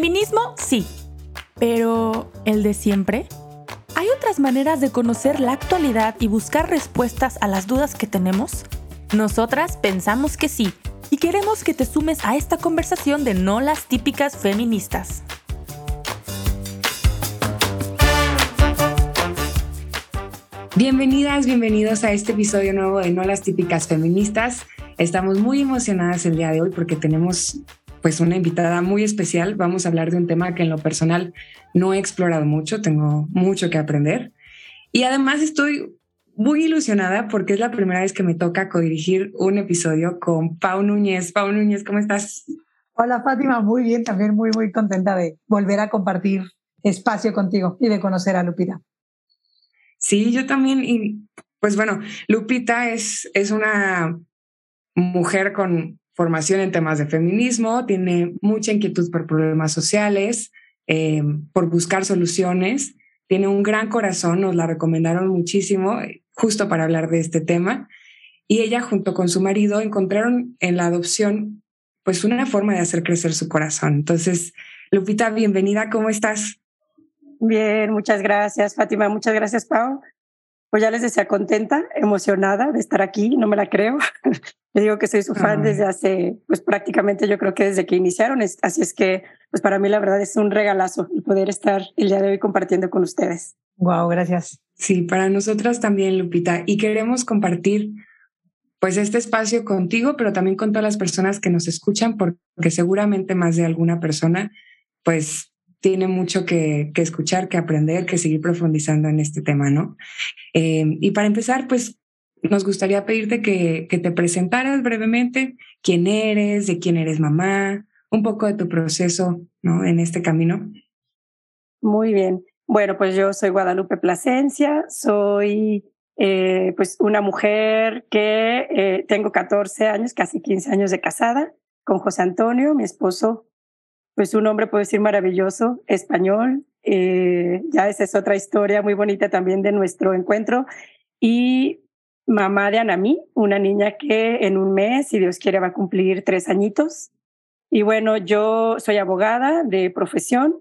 Feminismo, sí. Pero, ¿el de siempre? ¿Hay otras maneras de conocer la actualidad y buscar respuestas a las dudas que tenemos? Nosotras pensamos que sí y queremos que te sumes a esta conversación de no las típicas feministas. Bienvenidas, bienvenidos a este episodio nuevo de No las típicas feministas. Estamos muy emocionadas el día de hoy porque tenemos pues una invitada muy especial. Vamos a hablar de un tema que en lo personal no he explorado mucho, tengo mucho que aprender. Y además estoy muy ilusionada porque es la primera vez que me toca codirigir un episodio con Pau Núñez. Pau Núñez, ¿cómo estás? Hola Fátima, muy bien, también muy, muy contenta de volver a compartir espacio contigo y de conocer a Lupita. Sí, yo también. Y pues bueno, Lupita es, es una mujer con formación en temas de feminismo, tiene mucha inquietud por problemas sociales, eh, por buscar soluciones, tiene un gran corazón, nos la recomendaron muchísimo eh, justo para hablar de este tema. Y ella junto con su marido encontraron en la adopción pues una forma de hacer crecer su corazón. Entonces, Lupita, bienvenida, ¿cómo estás? Bien, muchas gracias, Fátima. Muchas gracias, Pau. Pues ya les decía contenta, emocionada de estar aquí, no me la creo. Les digo que soy su fan desde hace, pues prácticamente yo creo que desde que iniciaron. Así es que, pues para mí la verdad es un regalazo el poder estar el día de hoy compartiendo con ustedes. Wow, gracias. Sí, para nosotras también, Lupita. Y queremos compartir pues este espacio contigo, pero también con todas las personas que nos escuchan, porque seguramente más de alguna persona pues tiene mucho que, escuchar, que aprender, que seguir profundizando en este tema, ¿no? Eh, y para empezar, pues nos gustaría pedirte que, que te presentaras brevemente quién eres, de quién eres mamá, un poco de tu proceso, ¿no? En este camino. Muy bien. Bueno, pues yo soy Guadalupe Plasencia, soy eh, pues una mujer que eh, tengo 14 años, casi 15 años de casada con José Antonio, mi esposo pues un hombre, puedo decir, maravilloso, español. Eh, ya esa es otra historia muy bonita también de nuestro encuentro. Y mamá de Anamí, una niña que en un mes, si Dios quiere, va a cumplir tres añitos. Y bueno, yo soy abogada de profesión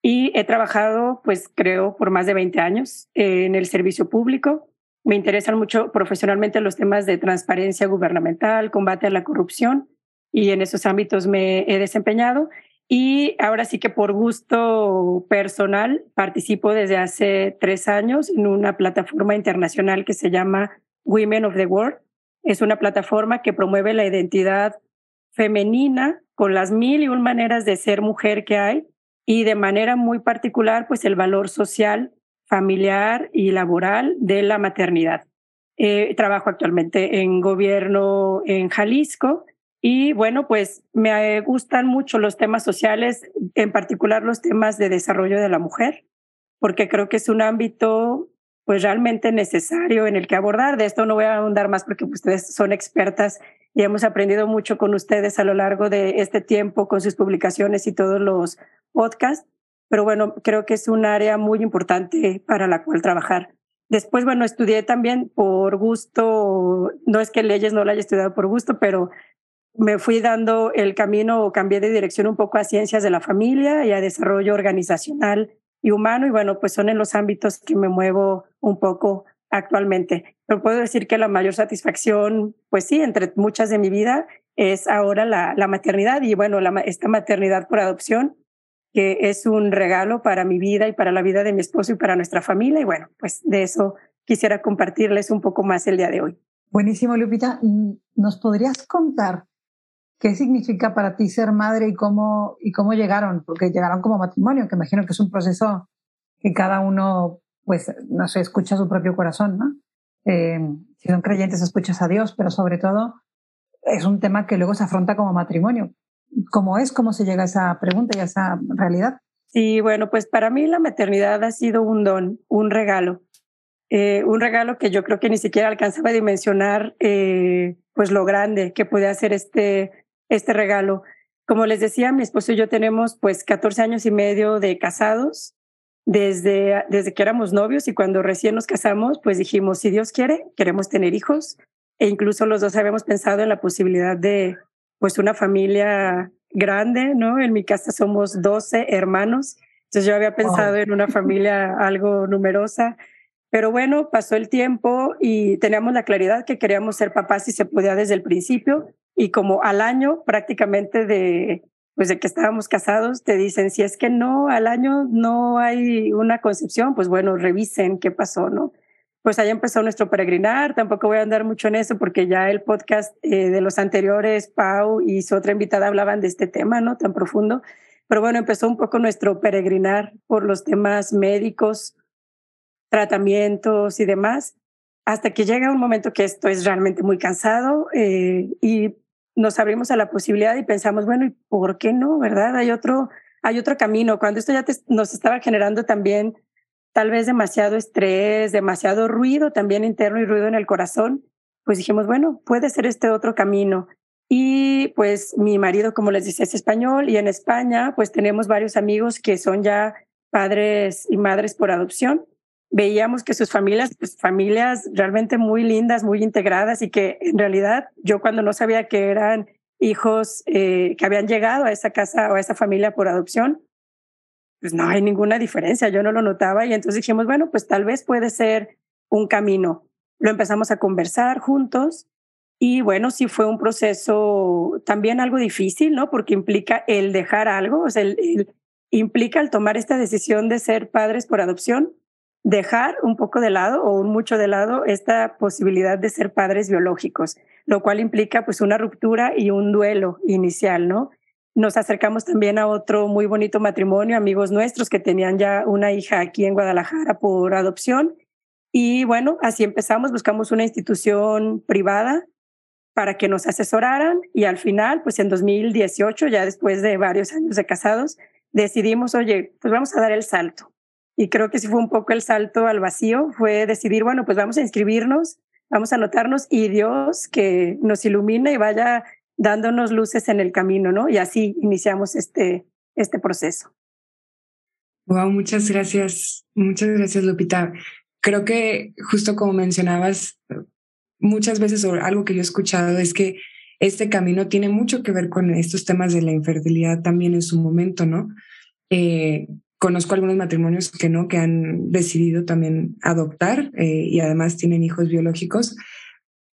y he trabajado, pues creo, por más de 20 años en el servicio público. Me interesan mucho profesionalmente los temas de transparencia gubernamental, combate a la corrupción y en esos ámbitos me he desempeñado. Y ahora sí que por gusto personal participo desde hace tres años en una plataforma internacional que se llama Women of the World. Es una plataforma que promueve la identidad femenina con las mil y un maneras de ser mujer que hay y de manera muy particular pues el valor social, familiar y laboral de la maternidad. Eh, trabajo actualmente en gobierno en Jalisco y bueno, pues me gustan mucho los temas sociales, en particular los temas de desarrollo de la mujer, porque creo que es un ámbito pues realmente necesario en el que abordar. De esto no voy a ahondar más porque ustedes son expertas y hemos aprendido mucho con ustedes a lo largo de este tiempo con sus publicaciones y todos los podcasts. Pero bueno, creo que es un área muy importante para la cual trabajar. Después, bueno, estudié también por gusto, no es que leyes no la haya estudiado por gusto, pero me fui dando el camino o cambié de dirección un poco a ciencias de la familia y a desarrollo organizacional y humano. Y bueno, pues son en los ámbitos que me muevo un poco actualmente. Pero puedo decir que la mayor satisfacción, pues sí, entre muchas de mi vida, es ahora la, la maternidad y bueno, la, esta maternidad por adopción, que es un regalo para mi vida y para la vida de mi esposo y para nuestra familia. Y bueno, pues de eso quisiera compartirles un poco más el día de hoy. Buenísimo, Lupita. ¿Nos podrías contar ¿Qué significa para ti ser madre y cómo, y cómo llegaron? Porque llegaron como matrimonio, que imagino que es un proceso que cada uno, pues, no sé, escucha su propio corazón, ¿no? Eh, si son creyentes, escuchas a Dios, pero sobre todo es un tema que luego se afronta como matrimonio. ¿Cómo es? ¿Cómo se llega a esa pregunta y a esa realidad? Sí, bueno, pues para mí la maternidad ha sido un don, un regalo. Eh, un regalo que yo creo que ni siquiera alcanzaba a dimensionar eh, pues lo grande que puede hacer este este regalo. Como les decía, mi esposo y yo tenemos pues 14 años y medio de casados. Desde, desde que éramos novios y cuando recién nos casamos, pues dijimos, si Dios quiere, queremos tener hijos e incluso los dos habíamos pensado en la posibilidad de pues una familia grande, ¿no? En mi casa somos 12 hermanos, entonces yo había pensado en una familia algo numerosa, pero bueno, pasó el tiempo y teníamos la claridad que queríamos ser papás si se podía desde el principio y como al año prácticamente de pues de que estábamos casados, te dicen, si es que no, al año no hay una concepción, pues bueno, revisen qué pasó, ¿no? Pues ahí empezó nuestro peregrinar, tampoco voy a andar mucho en eso porque ya el podcast eh, de los anteriores, Pau y su otra invitada hablaban de este tema, ¿no? Tan profundo. Pero bueno, empezó un poco nuestro peregrinar por los temas médicos, tratamientos y demás, hasta que llega un momento que esto es realmente muy cansado eh, y nos abrimos a la posibilidad y pensamos, bueno, ¿y por qué no? ¿Verdad? Hay otro, hay otro camino. Cuando esto ya nos estaba generando también tal vez demasiado estrés, demasiado ruido también interno y ruido en el corazón, pues dijimos, bueno, puede ser este otro camino. Y pues mi marido, como les dice, es español y en España pues tenemos varios amigos que son ya padres y madres por adopción veíamos que sus familias, pues familias realmente muy lindas, muy integradas y que en realidad yo cuando no sabía que eran hijos eh, que habían llegado a esa casa o a esa familia por adopción, pues no hay ninguna diferencia, yo no lo notaba y entonces dijimos, bueno, pues tal vez puede ser un camino. Lo empezamos a conversar juntos y bueno, sí fue un proceso también algo difícil, ¿no? Porque implica el dejar algo, o sea, implica el tomar esta decisión de ser padres por adopción, dejar un poco de lado o mucho de lado esta posibilidad de ser padres biológicos, lo cual implica pues una ruptura y un duelo inicial, ¿no? Nos acercamos también a otro muy bonito matrimonio, amigos nuestros que tenían ya una hija aquí en Guadalajara por adopción. Y bueno, así empezamos, buscamos una institución privada para que nos asesoraran y al final, pues en 2018, ya después de varios años de casados, decidimos, oye, pues vamos a dar el salto y creo que sí fue un poco el salto al vacío, fue decidir, bueno, pues vamos a inscribirnos, vamos a anotarnos y Dios que nos ilumine y vaya dándonos luces en el camino, ¿no? Y así iniciamos este, este proceso. Wow, muchas gracias, muchas gracias Lupita. Creo que justo como mencionabas, muchas veces algo que yo he escuchado es que este camino tiene mucho que ver con estos temas de la infertilidad también en su momento, ¿no? Eh, Conozco algunos matrimonios que no, que han decidido también adoptar eh, y además tienen hijos biológicos,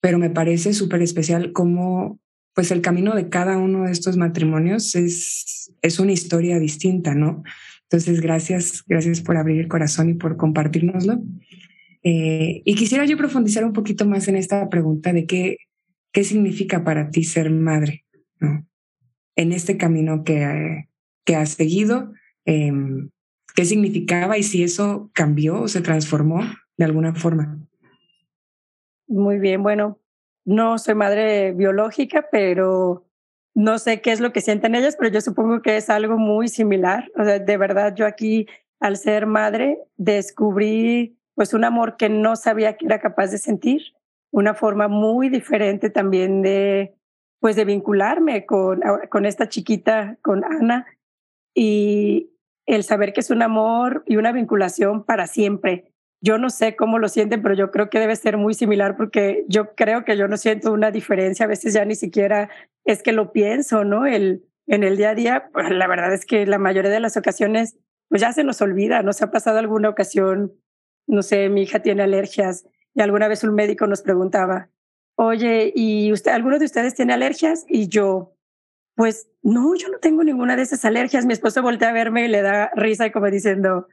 pero me parece súper especial cómo pues el camino de cada uno de estos matrimonios es, es una historia distinta, ¿no? Entonces, gracias, gracias por abrir el corazón y por compartirnoslo. Eh, y quisiera yo profundizar un poquito más en esta pregunta de qué, qué significa para ti ser madre, ¿no? En este camino que, que has seguido, eh, qué significaba y si eso cambió o se transformó de alguna forma. Muy bien, bueno, no soy madre biológica, pero no sé qué es lo que sienten ellas, pero yo supongo que es algo muy similar. O sea, de verdad, yo aquí, al ser madre, descubrí pues un amor que no sabía que era capaz de sentir, una forma muy diferente también de pues de vincularme con, con esta chiquita, con Ana. Y, el saber que es un amor y una vinculación para siempre. Yo no sé cómo lo sienten, pero yo creo que debe ser muy similar porque yo creo que yo no siento una diferencia. A veces ya ni siquiera es que lo pienso, ¿no? El, en el día a día, pues la verdad es que la mayoría de las ocasiones, pues ya se nos olvida. ¿No se ha pasado alguna ocasión? No sé, mi hija tiene alergias y alguna vez un médico nos preguntaba, oye, ¿y usted, alguno de ustedes tiene alergias? Y yo, pues no, yo no tengo ninguna de esas alergias. Mi esposo voltea a verme y le da risa y como diciendo,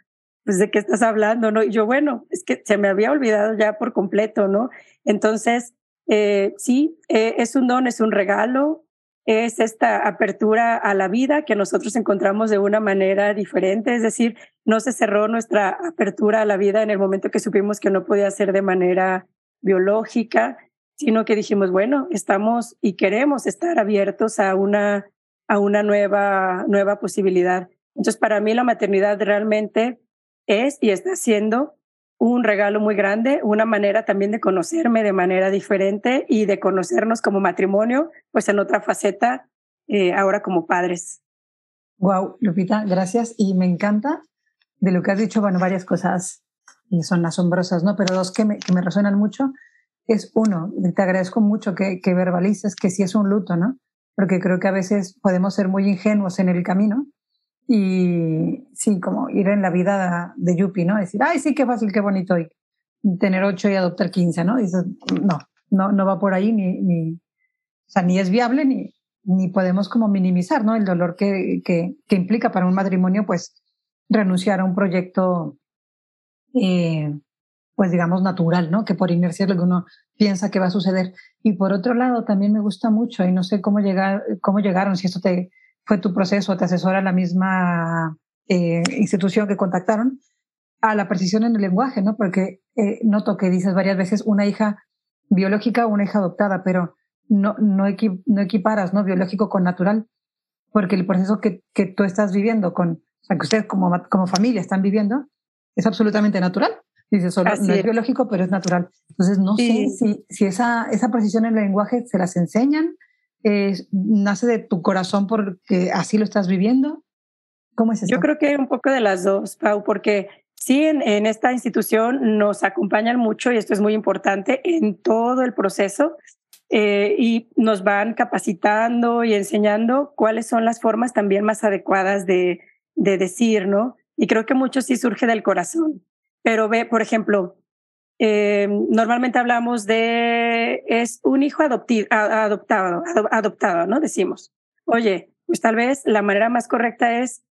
pues de qué estás hablando, ¿no? Y yo, bueno, es que se me había olvidado ya por completo, ¿no? Entonces, eh, sí, eh, es un don, es un regalo, es esta apertura a la vida que nosotros encontramos de una manera diferente, es decir, no se cerró nuestra apertura a la vida en el momento que supimos que no podía ser de manera biológica, sino que dijimos, bueno, estamos y queremos estar abiertos a una, a una nueva, nueva posibilidad. Entonces, para mí la maternidad realmente es y está siendo un regalo muy grande, una manera también de conocerme de manera diferente y de conocernos como matrimonio, pues en otra faceta, eh, ahora como padres. Wow, Lupita, gracias. Y me encanta de lo que has dicho, bueno, varias cosas y son asombrosas, ¿no? Pero dos que me, que me resuenan mucho es uno, te agradezco mucho que, verbalices que sí es un luto, ¿no? porque creo que a veces podemos ser muy ingenuos en el camino y sí, como ir en la vida de Yupi, ¿no? Decir, ay, sí, qué fácil, qué bonito, y tener ocho y adoptar quince, ¿no? dices, no, no, no va por ahí, ni, ni, o sea, ni es viable, ni, ni podemos como minimizar, ¿no? El dolor que, que, que implica para un matrimonio, pues, renunciar a un proyecto, eh, pues, digamos, natural, ¿no? Que por inercia es lo que uno piensa que va a suceder. Y por otro lado, también me gusta mucho, y no sé cómo, llegar, cómo llegaron, si esto te, fue tu proceso, te asesora la misma eh, institución que contactaron, a la precisión en el lenguaje, ¿no? Porque eh, noto que dices varias veces una hija biológica o una hija adoptada, pero no, no, no equiparas, ¿no? Biológico con natural, porque el proceso que, que tú estás viviendo con, o sea, que ustedes como, como familia están viviendo, es absolutamente natural. Dices, solo, no es. biológico, pero es natural. Entonces, no sé si, si esa, esa precisión en el lenguaje se las enseñan nace de tu corazón porque así lo estás viviendo? ¿Cómo es eso? Yo creo que un poco de las dos, Pau, porque sí, en, en, esta institución nos acompañan mucho y esto es muy importante en todo el proceso eh, y nos van capacitando y enseñando cuáles son las formas también más adecuadas de, de decir, ¿no? Y creo que mucho sí surge del corazón. Pero ve, por ejemplo, eh, normalmente hablamos de es un hijo adoptado, adoptado, ¿no? Decimos, oye, pues tal vez la manera más correcta es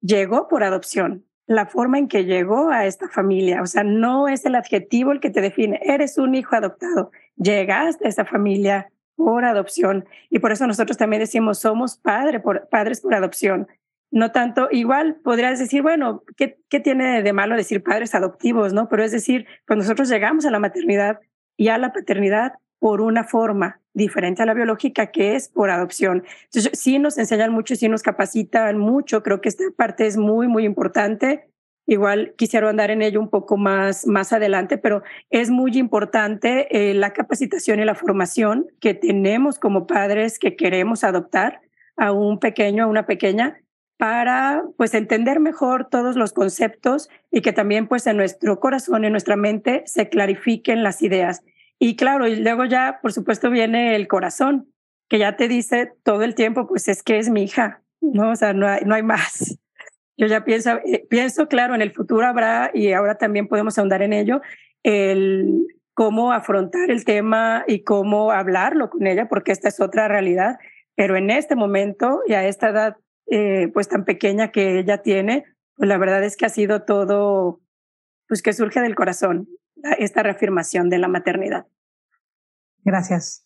llegó por adopción, la forma en que llegó a esta familia, o sea, no es el adjetivo el que te define, eres un hijo adoptado, llegaste a esa familia por adopción y por eso nosotros también decimos somos padre por, padres por adopción, no tanto, igual podrías decir, bueno, ¿qué, ¿qué, tiene de malo decir padres adoptivos, no? Pero es decir, cuando nosotros llegamos a la maternidad y a la paternidad por una forma diferente a la biológica, que es por adopción. Entonces, sí nos enseñan mucho, sí nos capacitan mucho, creo que esta parte es muy, muy importante. Igual quisiera andar en ello un poco más, más adelante, pero es muy importante eh, la capacitación y la formación que tenemos como padres que queremos adoptar a un pequeño, a una pequeña, para pues entender mejor todos los conceptos y que también pues en nuestro corazón, en nuestra mente se clarifiquen las ideas. Y claro, y luego ya por supuesto viene el corazón, que ya te dice todo el tiempo pues es que es mi hija, ¿no? O sea, no hay, no hay más. Yo ya pienso, eh, pienso, claro, en el futuro habrá, y ahora también podemos ahondar en ello, el cómo afrontar el tema y cómo hablarlo con ella, porque esta es otra realidad. Pero en este momento y a esta edad eh, pues tan pequeña que ella tiene, pues la verdad es que ha sido todo, pues que surge del corazón, esta reafirmación de la maternidad. Gracias.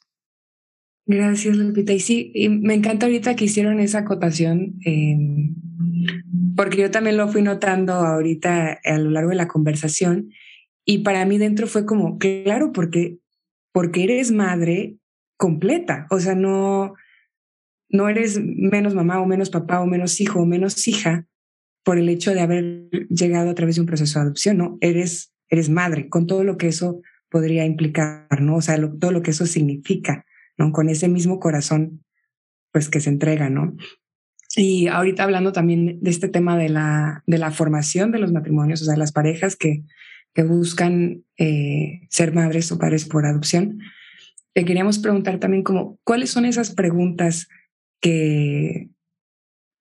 Gracias, Lupita. Y sí, me encanta ahorita que hicieron esa acotación, em, porque yo también lo fui notando ahorita a lo largo de la conversación. Y para mí dentro fue como, claro, porque, porque eres madre completa. O sea, no, no eres menos mamá o menos papá o menos hijo o menos hija por el hecho de haber llegado a través de un proceso de adopción, no, eres, eres madre, con todo lo que eso podría implicar, ¿no? O sea, todo lo que eso significa, ¿no? Con ese mismo corazón, pues que se entrega, ¿no? Y ahorita hablando también de este tema de la, de la formación de los matrimonios, o sea, las parejas que, que buscan eh, ser madres o padres por adopción, te queríamos preguntar también como, ¿cuáles son esas preguntas que,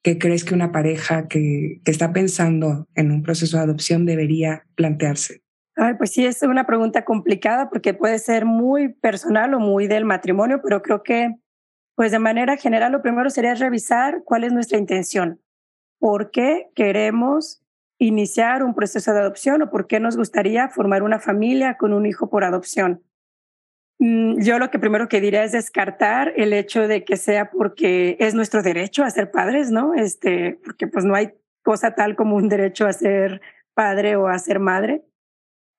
crees que una pareja que, que, está pensando en un proceso de adopción debería plantearse? Ay, pues sí, es una pregunta complicada porque puede ser muy personal o muy del matrimonio, pero creo que, pues de manera general, lo primero sería revisar cuál es nuestra intención. ¿Por qué queremos iniciar un proceso de adopción o por qué nos gustaría formar una familia con un hijo por adopción? Mm, yo lo que primero que diría es descartar el hecho de que sea porque es nuestro derecho a ser padres, ¿no? Este, porque pues no hay cosa tal como un derecho a ser padre o a ser madre,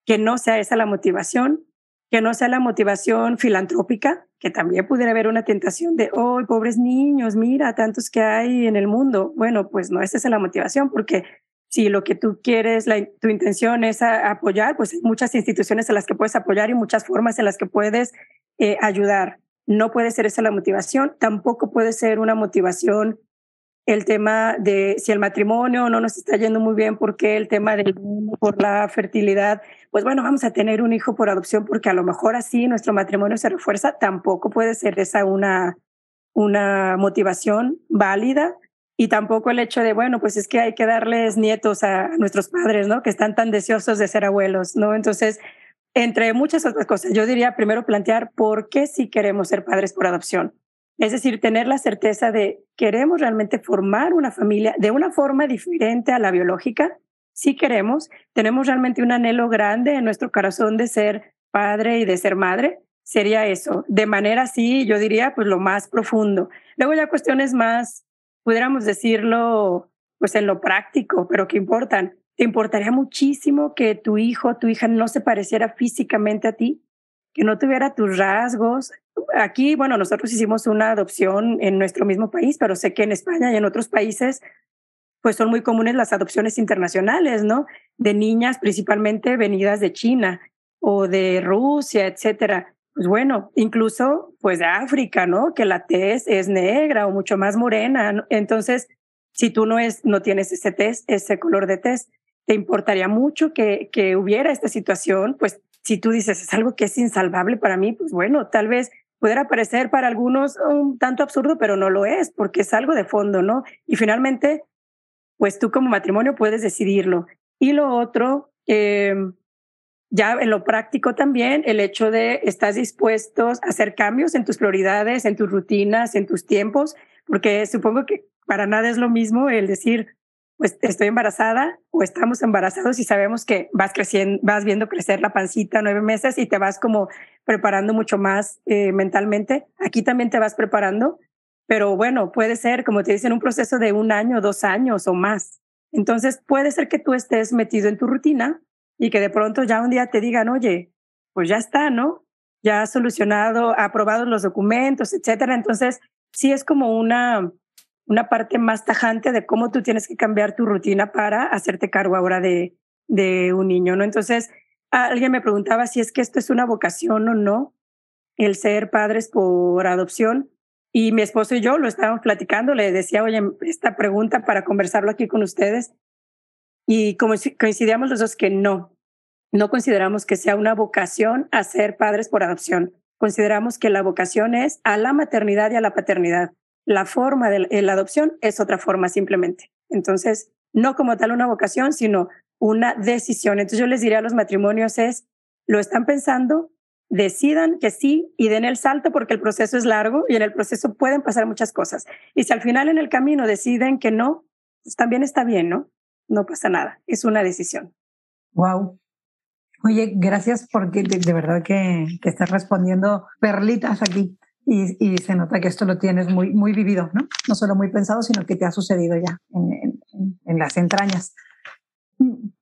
que no sea esa la motivación, que no sea la motivación filantrópica, que también pudiera haber una tentación de, oh, pobres niños, mira, tantos que hay en el mundo. Bueno, pues no esa es la motivación, porque si lo que tú quieres, tu intención es apoyar, pues hay muchas instituciones en las que puedes apoyar y muchas formas en las que puedes eh, ayudar. No puede ser esa la motivación, tampoco puede ser una motivación el tema de si el matrimonio no nos está yendo muy bien, porque el tema del por la fertilidad, pues bueno, vamos a tener un hijo por adopción porque a lo mejor así nuestro matrimonio se refuerza, tampoco puede ser esa una, una motivación válida y tampoco el hecho de, bueno, pues es que hay que darles nietos a nuestros padres, ¿no? Que están tan deseosos de ser abuelos, ¿no? Entonces, entre muchas otras cosas, yo diría primero plantear por qué sí queremos ser padres por adopción. Es decir, tener la certeza de queremos realmente formar una familia de una forma diferente a la biológica. Si queremos, tenemos realmente un anhelo grande en nuestro corazón de ser padre y de ser madre. Sería eso, de manera así, yo diría, pues lo más profundo. Luego ya cuestiones más, pudiéramos decirlo, pues en lo práctico, pero que importan. ¿Te importaría muchísimo que tu hijo, tu hija no se pareciera físicamente a ti? Que no tuviera tus rasgos, aquí, bueno, nosotros hicimos una adopción en nuestro mismo país, pero sé que en España y en otros países, pues son muy comunes las adopciones internacionales, ¿no? De niñas principalmente venidas de China o de Rusia, etcétera. Pues bueno, incluso pues de África, ¿no? Que la tez es negra o mucho más morena. Entonces, si tú no, es, no tienes ese test, ese color de tez, te importaría mucho que, que hubiera esta situación, pues si tú dices es algo que es insalvable para mí, pues bueno, tal vez pudiera parecer para algunos un tanto absurdo, pero no lo es, porque es algo de fondo, ¿no? Y finalmente, pues tú como matrimonio puedes decidirlo. Y lo otro, em, ya en lo práctico también, el hecho de estás dispuestos a hacer cambios en tus prioridades, en tus rutinas, en tus tiempos, porque supongo que para nada es lo mismo el decir, pues estoy embarazada o estamos embarazados y sabemos que vas creciendo, vas viendo crecer la pancita nueve meses y te vas como preparando mucho más eh, mentalmente. Aquí también te vas preparando, pero bueno, puede ser, como te dicen, un proceso de un año, dos años o más. Entonces puede ser que tú estés metido en tu rutina y que de pronto ya un día te digan, oye, pues ya está, ¿no? Ya has solucionado, aprobado los documentos, etcétera. Entonces, sí es como una, una parte más tajante de cómo tú tienes que cambiar tu rutina para hacerte cargo ahora de, de un niño, ¿no? Entonces, alguien me preguntaba si es que esto es una vocación o no, el ser padres por adopción. Y mi esposo y yo lo estábamos platicando, le decía, oye, esta pregunta para conversarlo aquí con ustedes. Y como coincidíamos los dos que no, no consideramos que sea una vocación a ser padres por adopción. Consideramos que la vocación es a la maternidad y a la paternidad la forma de la adopción es otra forma simplemente. Entonces, no como tal una vocación, sino una decisión. Entonces yo les diría a los matrimonios es, lo están pensando, decidan que sí y den el salto porque el proceso es largo y en el proceso pueden pasar muchas cosas. Y si al final en el camino deciden que no, pues también está bien, ¿no? No pasa nada, es una decisión. Wow. Oye, gracias porque de, verdad que, que estás respondiendo perlitas aquí. Y, se nota que esto lo tienes muy, muy vivido, ¿no? No solo muy pensado, sino que te ha sucedido ya en, en, las entrañas.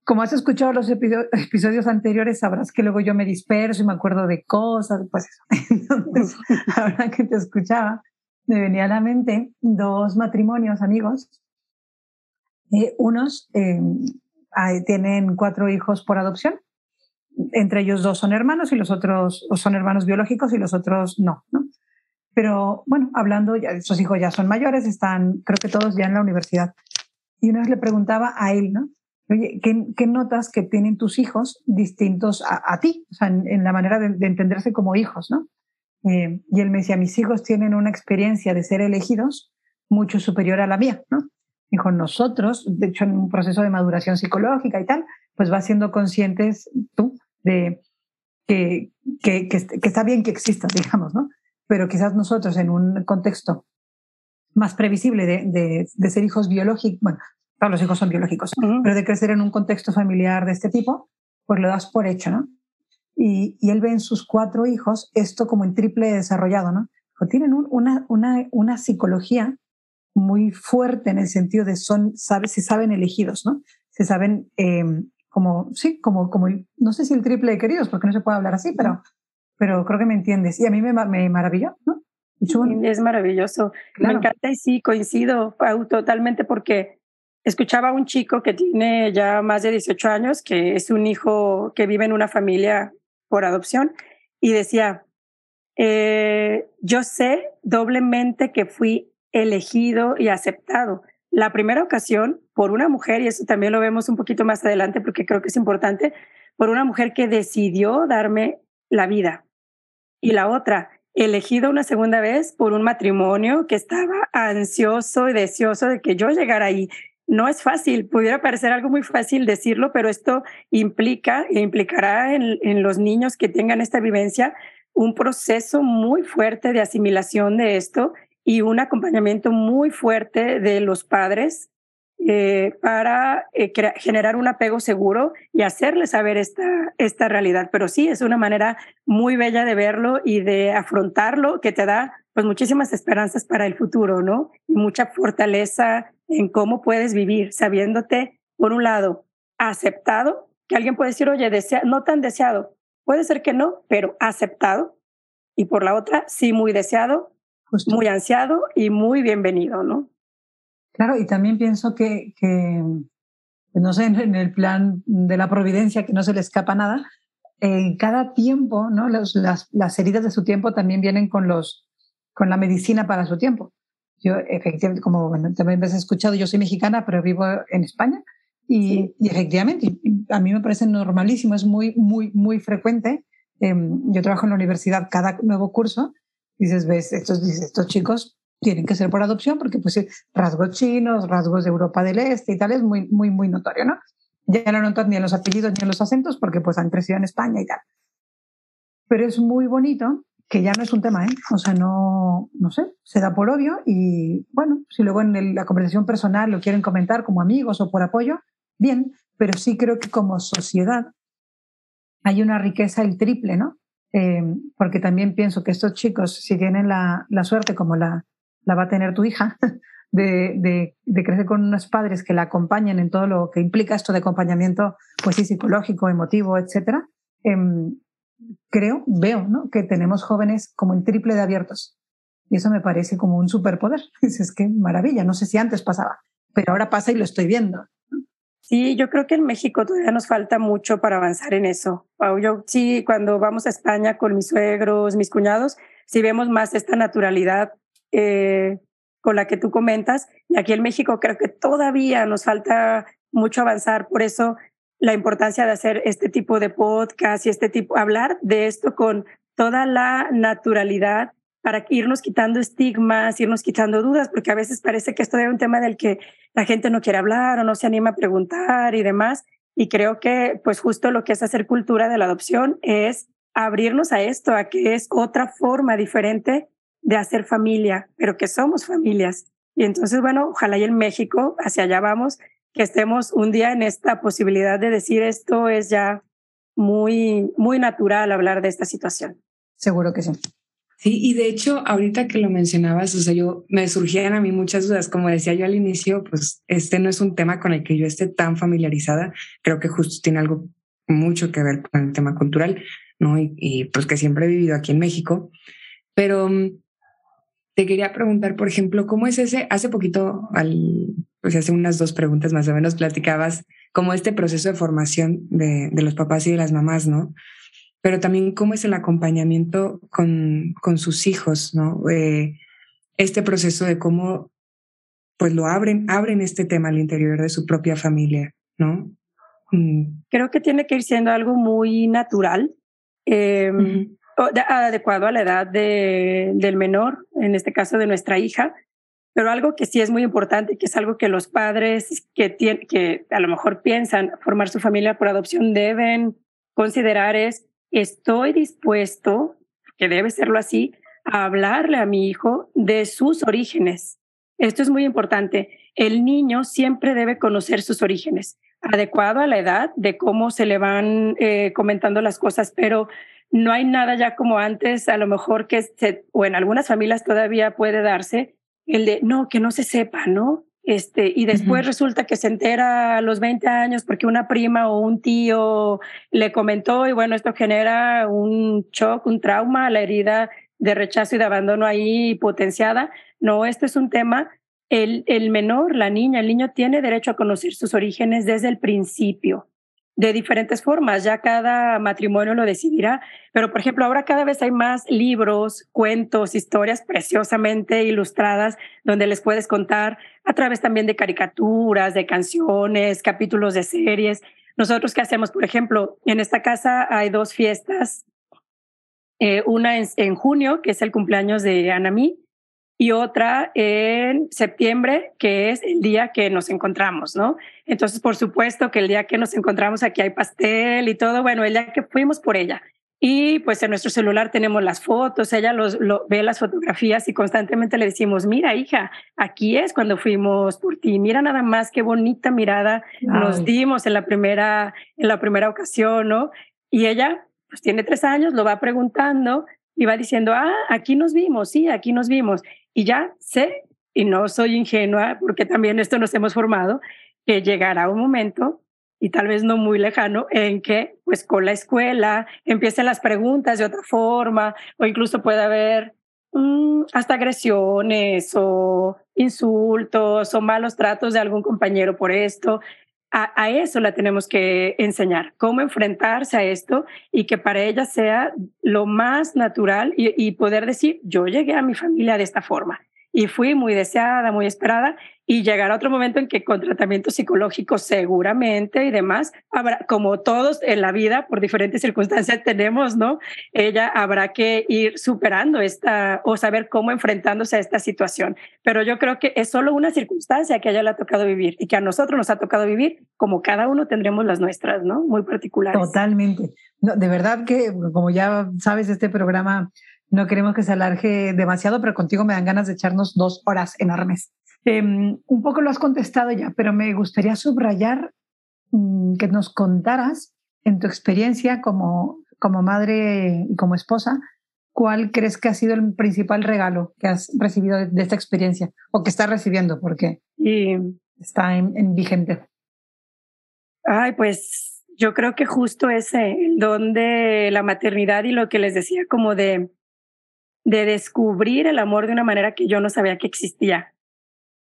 Como has escuchado los episodios anteriores, sabrás que luego yo me disperso y me acuerdo de cosas, pues eso. Entonces, ahora que te escuchaba, me venía a la mente dos matrimonios amigos. Eh, unos eh, tienen cuatro hijos por adopción. Entre ellos dos son hermanos y los otros son hermanos biológicos y los otros no, ¿no? Pero bueno, hablando, ya, esos hijos ya son mayores, están, creo que todos ya en la universidad. Y una vez le preguntaba a él, ¿no? Oye, ¿qué, notas que tienen tus hijos distintos a, ti? O sea, en, la manera de, entenderse como hijos, ¿no? Eh, y él me decía, mis hijos tienen una experiencia de ser elegidos mucho superior a la mía, ¿no? Dijo, nosotros, de hecho, en un proceso de maduración psicológica y tal, pues vas siendo conscientes tú de que, que, que, que está bien que existas, digamos, ¿no? pero quizás nosotros en un contexto más previsible de, de, ser hijos biológicos, bueno, todos los hijos son biológicos, pero de crecer en un contexto familiar de este tipo, pues lo das por hecho, ¿no? Y, y él ve en sus cuatro hijos esto como en triple desarrollado, ¿no? tienen una, una, una psicología muy fuerte en el sentido de son, sabe, se saben elegidos, ¿no? Se saben em, como, sí, como, como, no sé si el triple de queridos, porque no se puede hablar así, pero pero creo que me entiendes. Y a mí me, me maravilló, ¿no? Es maravilloso. Me encanta y sí, coincido totalmente porque escuchaba a un chico que tiene ya más de 18 años, que es un hijo que vive en una familia por adopción, y decía, eh, yo sé doblemente que fui elegido y aceptado. La primera ocasión por una mujer, y eso también lo vemos un poquito más adelante porque creo que es importante, por una mujer que decidió darme la vida. Y la otra, elegido una segunda vez por un matrimonio que estaba ansioso y deseoso de que yo llegara ahí. No es fácil, pudiera parecer algo muy fácil decirlo, pero esto implica e implicará en, en los niños que tengan esta vivencia un proceso muy fuerte de asimilación de esto y un acompañamiento muy fuerte de los padres eh, para eh, generar un apego seguro y hacerles saber esta, esta realidad. Pero sí, es una manera muy bella de verlo y de afrontarlo que te da pues muchísimas esperanzas para el futuro, ¿no? Y mucha fortaleza en cómo puedes vivir, sabiéndote, por un lado, aceptado, que alguien puede decir, oye, no tan deseado, puede ser que no, pero aceptado. Y por la otra, sí, muy deseado, muy ansiado y muy bienvenido, ¿no? Claro, y también pienso que, que pues no sé, en el plan de la providencia, que no se le escapa nada, en cada tiempo, ¿no? las, las heridas de su tiempo también vienen con, los, con la medicina para su tiempo. Yo, efectivamente, como también me has escuchado, yo soy mexicana, pero vivo en España. Y, y efectivamente, a mí me parece normalísimo, es muy, muy, muy frecuente. Em, yo trabajo en la universidad cada nuevo curso. Dices, ves, estos, estos chicos tienen que ser por adopción porque pues rasgos chinos, rasgos de Europa del Este y tal es muy, muy, muy notorio, ¿no? Ya no notan ni en los apellidos ni en los acentos porque pues han crecido en España y tal. Pero es muy bonito que ya no es un tema, ¿eh? O sea, no, no sé, se da por obvio y bueno, si luego en la conversación personal lo quieren comentar como amigos o por apoyo, bien, pero sí creo que como sociedad hay una riqueza el triple, ¿no? Eh, porque también pienso que estos chicos, si tienen la, la suerte como la, la va a tener tu hija, de, de, crecer con unos padres que la acompañen en todo lo que implica esto de acompañamiento, pues sí, psicológico, emotivo, etcétera, em, creo, veo, ¿no? Que tenemos jóvenes como el triple de abiertos. Y eso me parece como un superpoder. Dices, qué maravilla, no sé si antes pasaba, pero ahora pasa y lo estoy viendo. Sí, yo creo que en México todavía nos falta mucho para avanzar en eso. Yo sí, cuando vamos a España con mis suegros, mis cuñados, sí vemos más esta naturalidad eh, con la que tú comentas. Y aquí en México creo que todavía nos falta mucho avanzar. Por eso la importancia de hacer este tipo de podcast y este tipo, hablar de esto con toda la naturalidad para irnos quitando estigmas, irnos quitando dudas, porque a veces parece que esto es un tema del que la gente no quiere hablar o no se anima a preguntar y demás. Y creo que pues justo lo que es hacer cultura de la adopción es abrirnos a esto, a que es otra forma diferente de hacer familia, pero que somos familias. Y entonces, bueno, ojalá y en México, hacia allá vamos, que estemos un día en esta posibilidad de decir esto es ya muy, muy natural hablar de esta situación. Seguro que sí. Sí, y de hecho, ahorita que lo mencionabas, o sea, yo me surgían a mí muchas dudas. Como decía yo al inicio, pues este no es un tema con el que yo esté tan familiarizada. Creo que justo tiene algo mucho que ver con el tema cultural, ¿no? Y, y pues que siempre he vivido aquí en México. Pero mm, te quería preguntar, por ejemplo, ¿cómo es ese? Hace poquito, al, pues hace unas dos preguntas más o menos, platicabas cómo este proceso de formación de, de los papás y de las mamás, ¿no? Pero también cómo es el acompañamiento con, con sus hijos, ¿no? Eh, este proceso de cómo, pues lo abren, abren este tema al interior de su propia familia, ¿no? Mm. Creo que tiene que ir siendo algo muy natural. Eh, adecuado a la edad de, del menor, en este caso de nuestra hija, pero algo que sí es muy importante, que es algo que los padres que, tienen, que a lo mejor piensan formar su familia por adopción deben considerar es, estoy dispuesto, que debe serlo así, a hablarle a mi hijo de sus orígenes. Esto es muy importante. El niño siempre debe conocer sus orígenes, adecuado a la edad de cómo se le van eh, comentando las cosas, pero no hay nada ya como antes, a lo mejor que se, o en algunas familias todavía puede darse el de no, que no se sepa, ¿no? Este, y después resulta que se entera a los 20 años porque una prima o un tío le comentó y bueno, esto genera un shock, un trauma, la herida de rechazo y de abandono ahí potenciada. No, esto es un tema, el, el menor, la niña, el niño tiene derecho a conocer sus orígenes desde el principio de diferentes formas, ya cada matrimonio lo decidirá, pero por ejemplo, ahora cada vez hay más libros, cuentos, historias preciosamente ilustradas donde les puedes contar a través también de caricaturas, de canciones, capítulos de series. Nosotros qué hacemos, por ejemplo, en esta casa hay dos fiestas eh, una en, junio, que es el cumpleaños de Anami, y otra en septiembre, que es el día que nos encontramos, ¿no? Entonces, por supuesto que el día que nos encontramos aquí hay pastel y todo, bueno, el día que fuimos por ella. Y pues en nuestro celular tenemos las fotos, ella los, ve las fotografías y constantemente le decimos, mira hija, aquí es cuando fuimos por ti, mira nada más qué bonita mirada nos dimos en la primera, en la primera ocasión, ¿no? Y ella pues tiene tres años, lo va preguntando y va diciendo, ah, aquí nos vimos, sí, aquí nos vimos. Y ya sé, y no soy ingenua, porque también esto nos hemos formado, que llegará un momento y tal vez no muy lejano, en que pues con la escuela empiecen las preguntas de otra forma o incluso puede haber mm, hasta agresiones o insultos o malos tratos de algún compañero por esto. A, eso la tenemos que enseñar, cómo enfrentarse a esto y que para ella sea lo más natural y poder decir, yo llegué a mi familia de esta forma y fui muy deseada, muy esperada y llegará otro momento en que con tratamiento psicológico seguramente y demás, habrá, como todos en la vida, por diferentes circunstancias tenemos, ¿no? Ella habrá que ir superando esta o saber cómo enfrentándose a esta situación. Pero yo creo que es solo una circunstancia que a ella le ha tocado vivir y que a nosotros nos ha tocado vivir, como cada uno tendremos las nuestras, ¿no? Muy particulares. Totalmente. No, de verdad que, como ya sabes, este programa no queremos que se alargue demasiado, pero contigo me dan ganas de echarnos dos horas enormes. Em, un poco lo has contestado ya, pero me gustaría subrayar mm, que nos contaras en tu experiencia como, como madre y como esposa, ¿cuál crees que ha sido el principal regalo que has recibido de, esta experiencia o que estás recibiendo? Porque está en, vigente. Ay, pues yo creo que justo ese, el don de la maternidad y lo que les decía, como de de descubrir el amor de una manera que yo no sabía que existía.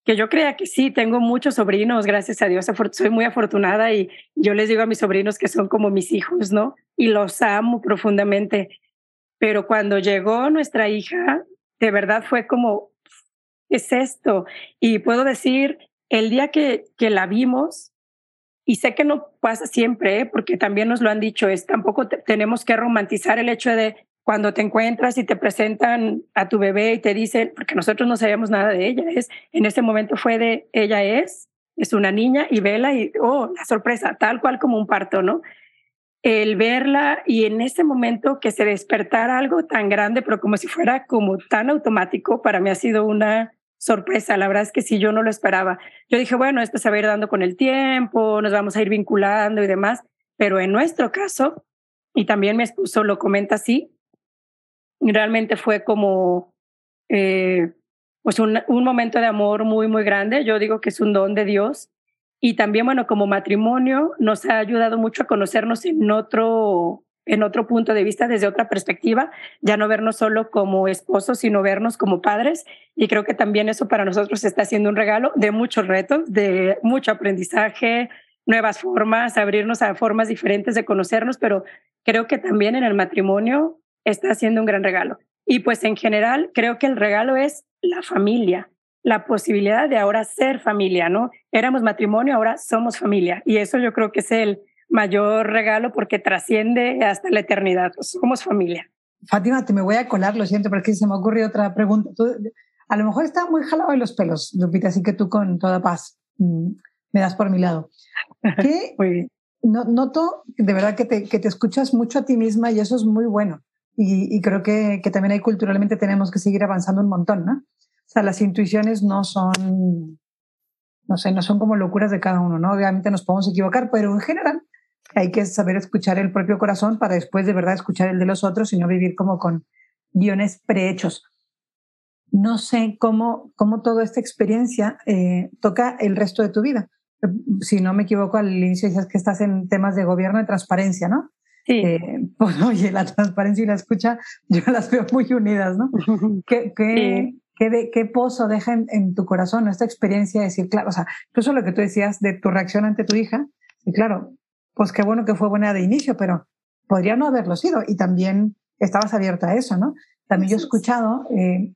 Que yo creía que sí, tengo muchos sobrinos, gracias a Dios, soy muy afortunada y yo les digo a mis sobrinos que son como mis hijos, ¿no? Y los amo profundamente. Pero cuando llegó nuestra hija, de verdad fue como, ¿qué es esto? Y puedo decir, el día que, que la vimos, y sé que no pasa siempre, ¿eh? porque también nos lo han dicho, es tampoco tenemos que romantizar el hecho de cuando te encuentras y te presentan a tu bebé y te dicen, porque nosotros no sabíamos nada de ella, es, en ese momento fue de, ella es, es una niña y vela y, oh, la sorpresa, tal cual como un parto, ¿no? El verla y en ese momento que se despertara algo tan grande, pero como si fuera como tan automático, para mí ha sido una sorpresa. La verdad es que sí, yo no lo esperaba. Yo dije, bueno, esto se va a ir dando con el tiempo, nos vamos a ir vinculando y demás, pero en nuestro caso, y también mi esposo lo comenta así, realmente fue como eh, pues un, un, momento de amor muy, muy grande. Yo digo que es un don de Dios. Y también, bueno, como matrimonio nos ha ayudado mucho a conocernos en otro, en otro punto de vista, desde otra perspectiva, ya no vernos solo como esposos, sino vernos como padres. Y creo que también eso para nosotros está siendo un regalo de muchos retos, de mucho aprendizaje, nuevas formas, abrirnos a formas diferentes de conocernos, pero creo que también en el matrimonio está haciendo un gran regalo. Y pues en general creo que el regalo es la familia, la posibilidad de ahora ser familia, ¿no? Éramos matrimonio, ahora somos familia. Y eso yo creo que es el mayor regalo porque trasciende hasta la eternidad. Somos familia. Fátima, te me voy a colar, lo siento, porque se me ocurrió otra pregunta. a lo mejor está muy jalado de los pelos, Lupita, así que tú con toda paz mm, me das por mi lado. Muy bien. No, noto de verdad que te, que te escuchas mucho a ti misma y eso es muy bueno. Y, creo que, que, también ahí culturalmente tenemos que seguir avanzando un montón, ¿no? O sea, las intuiciones no son, no sé, no son como locuras de cada uno, ¿no? Obviamente nos podemos equivocar, pero en general hay que saber escuchar el propio corazón para después de verdad escuchar el de los otros y no vivir como con guiones prehechos. No sé cómo, cómo toda esta experiencia eh, toca el resto de tu vida. Si no me equivoco, al inicio decías que estás en temas de gobierno y transparencia, ¿no? Eh, pues oye, la transparencia y la escucha, yo las veo muy unidas, ¿no? ¿Qué, qué, qué, qué pozo deja en, tu corazón esta experiencia de decir, claro, o sea, incluso lo que tú decías de tu reacción ante tu hija, y claro, pues qué bueno que fue buena de inicio, pero podría no haberlo sido y también estabas abierta a eso, ¿no? También yo he escuchado eh,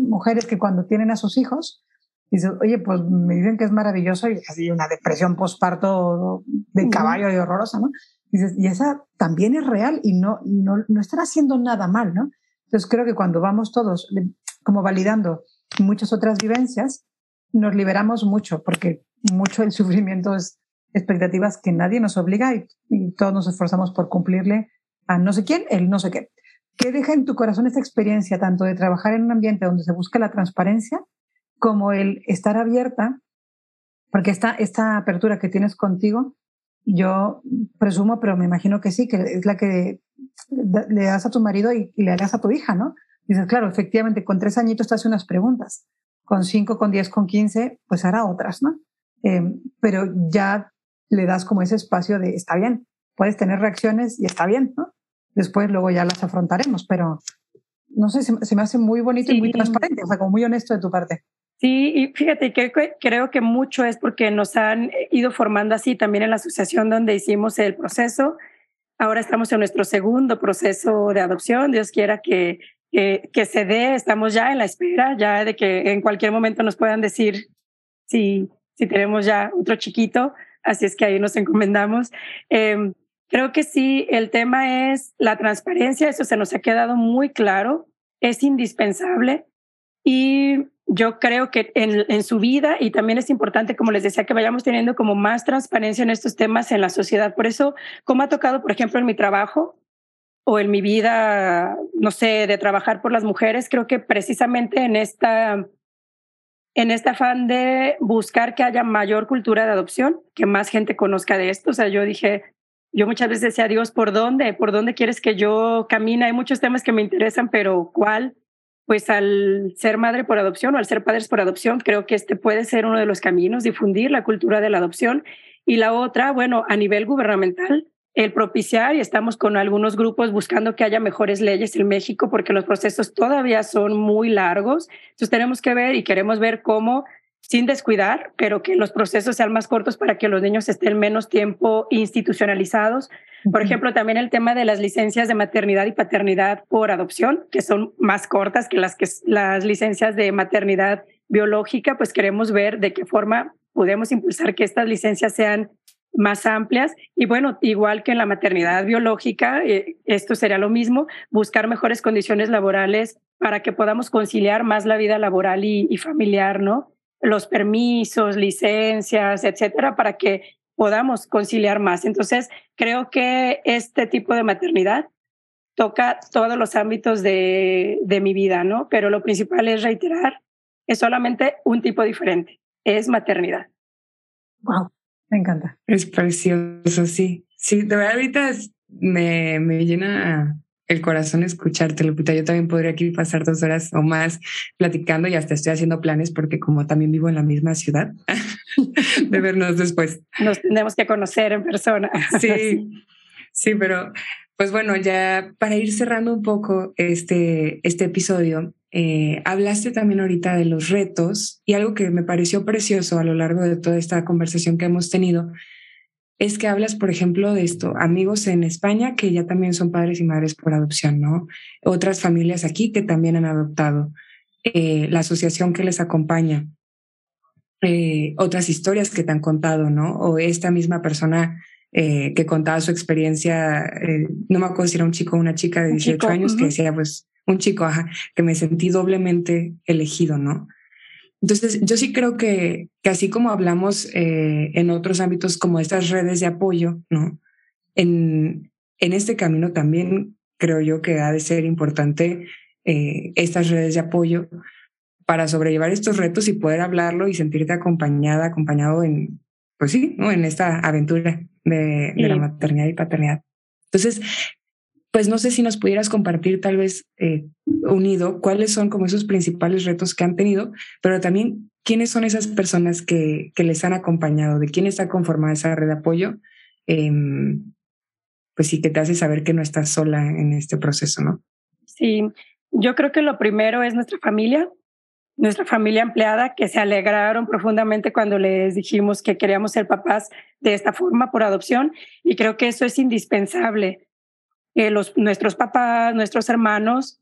mujeres que cuando tienen a sus hijos, dicen, oye, pues me dicen que es maravilloso y así una depresión postparto de caballo y horrorosa, ¿no? Y esa también es real y no, no, no están haciendo nada mal, ¿no? Entonces creo que cuando vamos todos como validando muchas otras vivencias, nos liberamos mucho, porque mucho el sufrimiento es expectativas que nadie nos obliga y, y todos nos esforzamos por cumplirle a no sé quién, el no sé qué. ¿Qué deja en tu corazón esta experiencia tanto de trabajar en un ambiente donde se busca la transparencia como el estar abierta? Porque esta, esta apertura que tienes contigo, yo presumo, pero me imagino que sí, que es la que le das a tu marido y, le das a tu hija, ¿no? Dices, claro, efectivamente, con tres añitos te hace unas preguntas, con cinco, con diez, con quince, pues hará otras, ¿no? Eh, pero ya le das como ese espacio de, está bien, puedes tener reacciones y está bien, ¿no? Después luego ya las afrontaremos, pero no sé, se, me hace muy bonito y muy transparente, o sea, como muy honesto de tu parte. Sí, y fíjate que creo que mucho es porque nos han ido formando así también en la asociación donde hicimos el proceso. Ahora estamos en nuestro segundo proceso de adopción. Dios quiera que, que, que se dé. Estamos ya en la espera, ya de que en cualquier momento nos puedan decir si, si tenemos ya otro chiquito. Así es que ahí nos encomendamos. Eh, Creo que sí, el tema es la transparencia, eso se nos ha quedado muy claro, es indispensable y yo creo que en, su vida y también es importante, como les decía, que vayamos teniendo como más transparencia en estos temas en la sociedad. Por eso, como ha tocado, por ejemplo, en mi trabajo o en mi vida, no sé, de trabajar por las mujeres, creo que precisamente en esta en este afán de buscar que haya mayor cultura de adopción, que más gente conozca de esto. O sea, yo dije, yo muchas veces decía, Dios, ¿por dónde? ¿Por dónde quieres que yo camine? Hay muchos temas que me interesan, pero ¿cuál? Pues al ser madre por adopción o al ser padres por adopción, creo que este puede ser uno de los caminos, difundir la cultura de la adopción. Y la otra, bueno, a nivel gubernamental, el propiciar y estamos con algunos grupos buscando que haya mejores leyes en México porque los procesos todavía son muy largos. Entonces tenemos que ver y queremos ver cómo sin descuidar, pero que los procesos sean más cortos para que los niños estén menos tiempo institucionalizados. Por ejemplo, también el tema de las licencias de maternidad y paternidad por adopción, que son más cortas que las, que, las licencias de maternidad biológica, pues queremos ver de qué forma podemos impulsar que estas licencias sean más amplias y bueno, igual que en la maternidad biológica, eh, esto sería lo mismo, buscar mejores condiciones laborales para que podamos conciliar más la vida laboral y, y familiar, ¿no? Los permisos, licencias, etcétera, para que podamos conciliar más. Entonces, creo que este tipo de maternidad toca todos los ámbitos de, de mi vida, ¿no? Pero lo principal es reiterar, es solamente un tipo diferente, es maternidad. Wow, me encanta. Es precioso, sí. Sí, de verdad ahorita me, me llena el corazón escucharte, Lupita. Yo también podría aquí pasar dos horas o más platicando y hasta estoy haciendo planes porque como también vivo en la misma ciudad, de vernos después. Nos tenemos que conocer en persona. Sí, sí, pero pues bueno, ya para ir cerrando un poco este, este episodio, eh, hablaste también ahorita de los retos y algo que me pareció precioso a lo largo de toda esta conversación que hemos tenido es que hablas, por ejemplo, de esto, amigos en España que ya también son padres y madres por adopción, ¿no? Otras familias aquí que también han adoptado, eh, la asociación que les acompaña, eh, otras historias que te han contado, ¿no? O esta misma persona eh, que contaba su experiencia, no me acuerdo si era un chico o una chica de 18 años, que decía, pues, un chico, ajá, que me sentí doblemente elegido, ¿no? Entonces, yo sí creo que, que así como hablamos eh, en otros ámbitos como estas redes de apoyo, ¿no? En, en este camino también creo yo que ha de ser importante eh, estas redes de apoyo para sobrellevar estos retos y poder hablarlo y sentirte acompañada, acompañado en, pues sí, ¿no? en esta aventura de, de la maternidad y paternidad. Entonces, pues no sé si nos pudieras compartir tal vez eh, unido cuáles son como esos principales retos que han tenido, pero también quiénes son esas personas que, que les han acompañado, de quién está conformada esa red de apoyo, em, pues sí que te hace saber que no estás sola en este proceso, ¿no? Sí, yo creo que lo primero es nuestra familia, nuestra familia empleada, que se alegraron profundamente cuando les dijimos que queríamos ser papás de esta forma por adopción y creo que eso es indispensable los, nuestros papás, nuestros hermanos,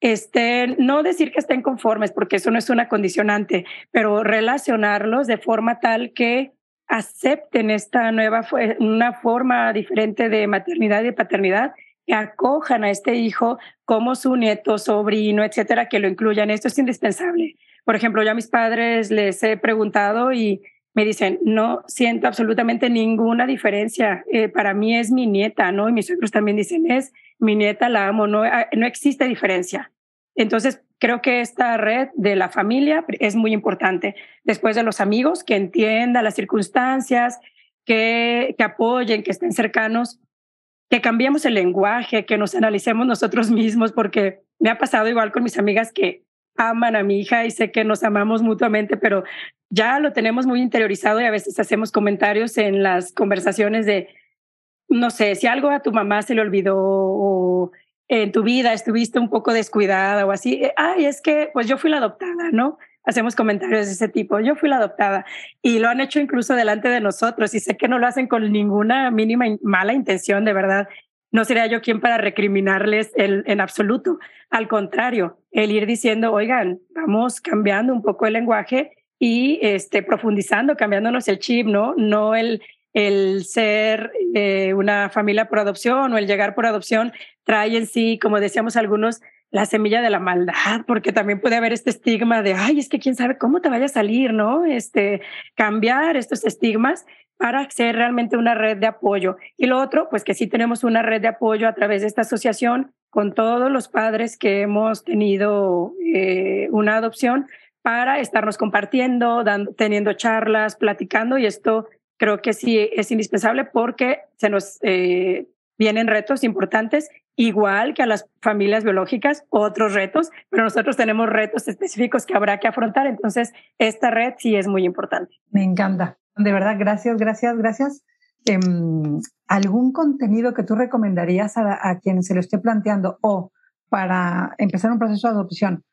estén, no decir que estén conformes, porque eso no es una condicionante, pero relacionarlos de forma tal que acepten esta nueva, una forma diferente de maternidad y paternidad, que acojan a este hijo como su nieto, sobrino, etcétera, que lo incluyan. Esto es indispensable. Por ejemplo, yo a mis padres les he preguntado y me dicen, no siento absolutamente ninguna diferencia. Eh, para mí es mi nieta, ¿no? Y mis suegros también dicen, es mi nieta, la amo, no, ah, no existe diferencia. Entonces, creo que esta red de la familia es muy importante. Después de los amigos, que entiendan las circunstancias, que, que apoyen, que estén cercanos, que cambiemos el lenguaje, que nos analicemos nosotros mismos, porque me ha pasado igual con mis amigas que aman a mi hija y sé que nos amamos mutuamente, pero ya lo tenemos muy interiorizado y a veces hacemos comentarios en las conversaciones de, no sé, si algo a tu mamá se le olvidó o en tu vida estuviste un poco descuidada o así, eh, ay, es que pues yo fui la adoptada, ¿no? Hacemos comentarios de ese tipo, yo fui la adoptada y lo han hecho incluso delante de nosotros y sé que no lo hacen con ninguna mínima mala intención, de verdad. No sería yo quien para recriminarles el, en absoluto. Al contrario, el ir diciendo, oigan, vamos cambiando un poco el lenguaje y este, profundizando, cambiándonos el chip, ¿no? No el, el ser eh, una familia por adopción o el llegar por adopción trae en sí, como decíamos algunos, la semilla de la maldad, porque también puede haber este estigma de, ay, es que quién sabe cómo te vaya a salir, ¿no? Este, cambiar estos estigmas para ser realmente una red de apoyo. Y lo otro, pues que sí tenemos una red de apoyo a través de esta asociación con todos los padres que hemos tenido eh, una adopción para estarnos compartiendo, dando, teniendo charlas, platicando y esto creo que sí es indispensable porque se nos eh, vienen retos importantes, igual que a las familias biológicas, otros retos, pero nosotros tenemos retos específicos que habrá que afrontar, entonces esta red sí es muy importante. Me encanta, de verdad, gracias, gracias, gracias. Em, ¿Algún contenido que tú recomendarías a, quien se lo esté planteando o para empezar un proceso de adopción?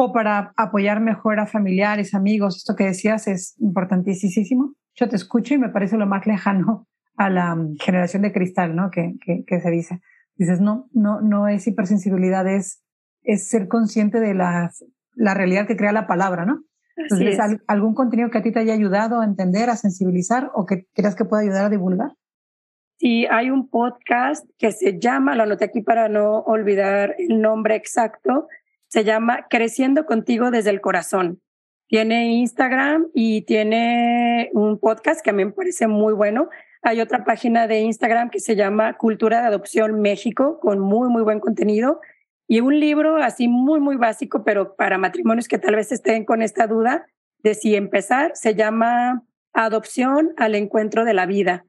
o para apoyar mejor a familiares, amigos, esto que decías es importantísimo yo te escucho y me parece lo más lejano a la generación de cristal, ¿no? Que, que, se dice. Dices, no, no, no es hipersensibilidad, es, es ser consciente de la, la realidad que crea la palabra, ¿no? Entonces, ¿algún contenido que a ti te haya ayudado a entender, a sensibilizar o que creas que pueda ayudar a divulgar? Sí, hay un podcast que se llama, lo anoté aquí para no olvidar el nombre exacto, se llama Creciendo contigo desde el corazón. Tiene Instagram y tiene un podcast que a mí me parece muy bueno. Hay otra página de Instagram que se llama Cultura de Adopción México, con muy, muy buen contenido. Y un libro así muy, muy básico, pero para matrimonios que tal vez estén con esta duda de si empezar, se llama Adopción al Encuentro de la Vida,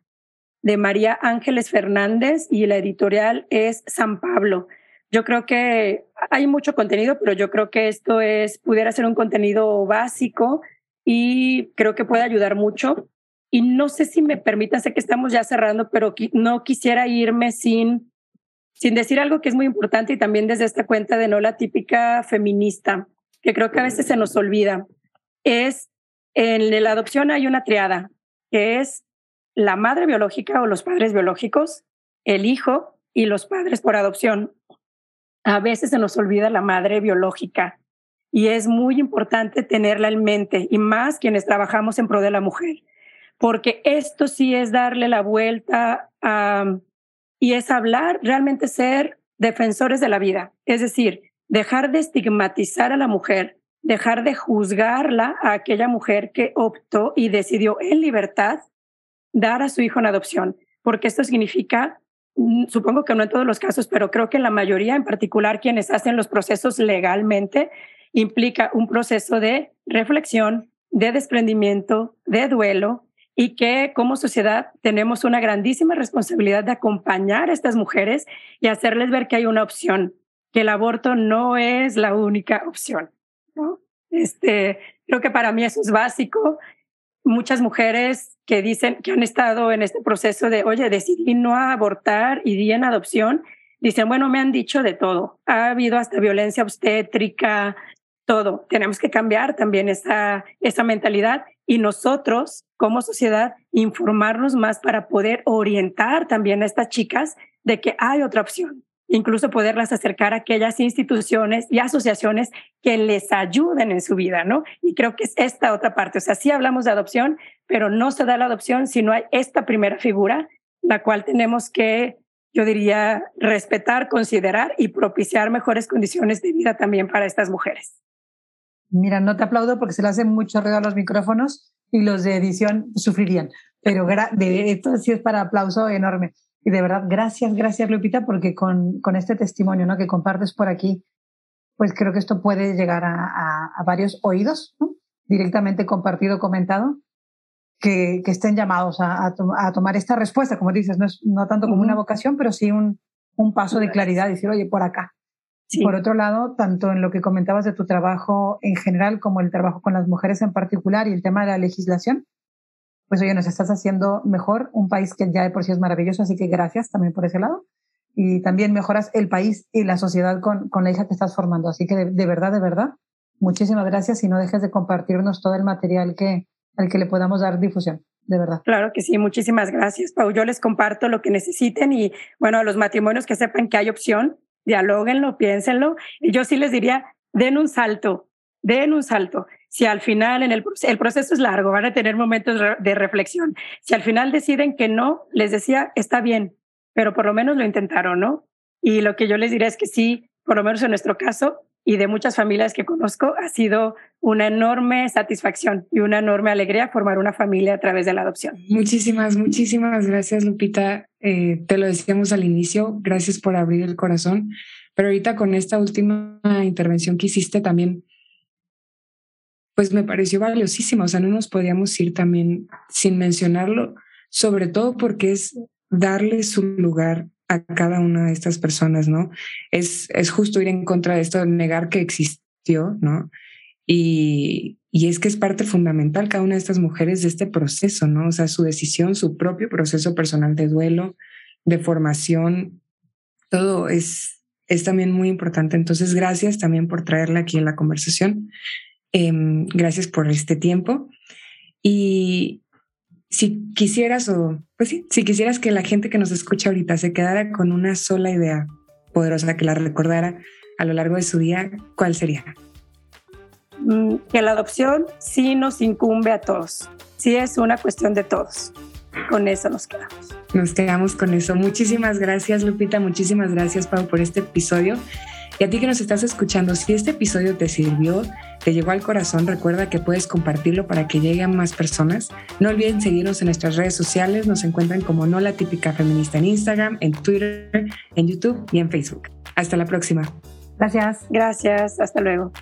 de María Ángeles Fernández y la editorial es San Pablo. Yo creo que hay mucho contenido, pero yo creo que esto es, pudiera ser un contenido básico y creo que puede ayudar mucho. Y no sé si me permita, sé que estamos ya cerrando, pero no quisiera irme sin, sin decir algo que es muy importante y también desde esta cuenta de no la típica feminista, que creo que a veces se nos olvida. Es en la adopción hay una triada, que es la madre biológica o los padres biológicos, el hijo y los padres por adopción a veces se nos olvida la madre biológica y es muy importante tenerla en mente y más quienes trabajamos en pro de la mujer, porque esto sí es darle la vuelta y es hablar, realmente ser defensores de la vida, es decir, dejar de estigmatizar a la mujer, dejar de juzgarla a aquella mujer que optó y decidió en libertad dar a su hijo en adopción, porque esto significa Mm, supongo que no en todos los casos, pero creo que en la mayoría, en particular quienes hacen los procesos legalmente, implica un proceso de reflexión, de desprendimiento, de duelo y que como sociedad tenemos una grandísima responsabilidad de acompañar a estas mujeres y hacerles ver que hay una opción, que el aborto no es la única opción. ¿no? Este, creo que para mí eso es básico muchas mujeres que dicen que han estado en este proceso de, oye, decidí no abortar y di en adopción, dicen, bueno, me han dicho de todo. Ha habido hasta violencia obstétrica, todo. Tenemos que cambiar también esa, esa mentalidad y nosotros, como sociedad, informarnos más para poder orientar también a estas chicas de que hay otra opción, incluso poderlas acercar a aquellas instituciones y asociaciones que les ayuden en su vida, ¿no? Y creo que es esta otra parte, o sea, sí hablamos de adopción, pero no se da la adopción si no hay esta primera figura, la cual tenemos que, yo diría, respetar, considerar y propiciar mejores condiciones de vida también para estas mujeres. Mira, no te aplaudo porque se le hacen mucho ruido a los micrófonos y los de edición sufrirían, pero de, esto sí es para aplauso enorme. Y de verdad, gracias, gracias Lupita, porque con, con este testimonio ¿no? que compartes por aquí, pues creo que esto puede llegar a, a, varios oídos, ¿no? directamente compartido, comentado, que, que estén llamados a, a, tomar esta respuesta, como dices, no, es, no tanto como una vocación, pero sí un, un paso de claridad, decir, oye, por acá. Por otro lado, tanto en lo que comentabas de tu trabajo en general como el trabajo con las mujeres en particular y el tema de la legislación, pues oye, nos estás haciendo mejor un país que ya de por sí es maravilloso, así que gracias también por ese lado. Y también mejoras el país y la sociedad con, con la hija que estás formando. Así que de, verdad, de verdad, muchísimas gracias y no dejes de compartirnos todo el material que, al que le podamos dar difusión. De verdad. Claro que sí, muchísimas gracias, Pau. Yo les comparto lo que necesiten y bueno, a los matrimonios que sepan que hay opción, dialóguenlo, piénsenlo. Y yo sí les diría, den un salto, den un salto. Si al final, en el, el proceso es largo, van a tener momentos de reflexión. Si al final deciden que no, les decía, está bien, pero por lo menos lo intentaron, ¿no? Y lo que yo les diría es que sí, por lo menos en nuestro caso y de muchas familias que conozco, ha sido una enorme satisfacción y una enorme alegría formar una familia a través de la adopción. Muchísimas, muchísimas gracias, Lupita. Eh, te lo decíamos al inicio, gracias por abrir el corazón, pero ahorita con esta última intervención que hiciste también pues me pareció valiosísimo. O sea, no nos podíamos ir también sin mencionarlo, sobre todo porque es darle su lugar a cada una de estas personas, ¿no? Es, es justo ir en contra de esto, negar que existió, ¿no? Y, es que es parte fundamental cada una de estas mujeres de este proceso, ¿no? O sea, su decisión, su propio proceso personal de duelo, de formación, todo es, es también muy importante. Entonces, gracias también por traerla aquí en la conversación. Em, gracias por este tiempo. Y si quisieras, o pues sí, si quisieras que la gente que nos escucha ahorita se quedara con una sola idea poderosa que la recordara a lo largo de su día, ¿cuál sería? Mm, que la adopción sí nos incumbe a todos, sí es una cuestión de todos. Con eso nos quedamos. Nos quedamos con eso. Muchísimas gracias, Lupita. Muchísimas gracias, Pau, por este episodio. Y a ti que nos estás escuchando, si este episodio te sirvió, te llegó al corazón, recuerda que puedes compartirlo para que llegue a más personas. No olviden seguirnos en nuestras redes sociales, nos encuentran como No la Típica Feminista en Instagram, en Twitter, en YouTube y en Facebook. Hasta la próxima. Gracias. Gracias, hasta luego.